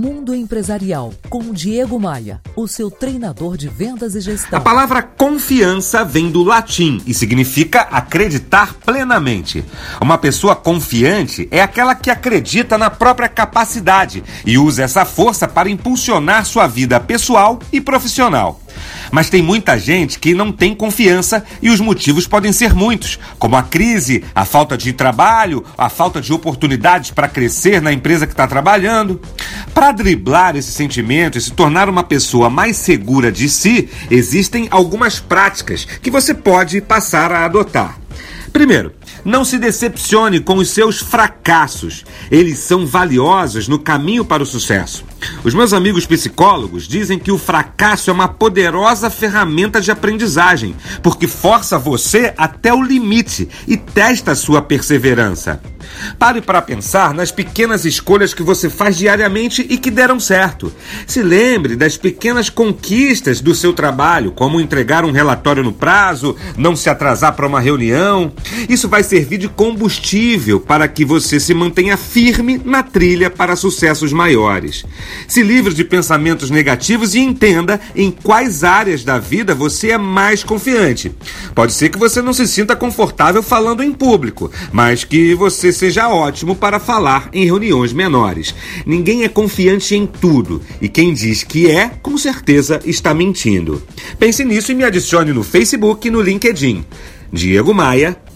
Mundo Empresarial, com Diego Maia, o seu treinador de vendas e gestão. A palavra confiança vem do latim e significa acreditar plenamente. Uma pessoa confiante é aquela que acredita na própria capacidade e usa essa força para impulsionar sua vida pessoal e profissional. Mas tem muita gente que não tem confiança e os motivos podem ser muitos, como a crise, a falta de trabalho, a falta de oportunidades para crescer na empresa que está trabalhando. Para driblar esse sentimento e se tornar uma pessoa mais segura de si, existem algumas práticas que você pode passar a adotar. Primeiro, não se decepcione com os seus fracassos. Eles são valiosos no caminho para o sucesso. Os meus amigos psicólogos dizem que o fracasso é uma poderosa ferramenta de aprendizagem, porque força você até o limite e testa a sua perseverança. Pare para pensar nas pequenas escolhas que você faz diariamente e que deram certo. Se lembre das pequenas conquistas do seu trabalho, como entregar um relatório no prazo, não se atrasar para uma reunião. Isso vai servir de combustível para que você se mantenha firme na trilha para sucessos maiores. Se livre de pensamentos negativos e entenda em quais áreas da vida você é mais confiante. Pode ser que você não se sinta confortável falando em público, mas que você seja ótimo para falar em reuniões menores. Ninguém é confiante em tudo e quem diz que é, com certeza está mentindo. Pense nisso e me adicione no Facebook e no LinkedIn.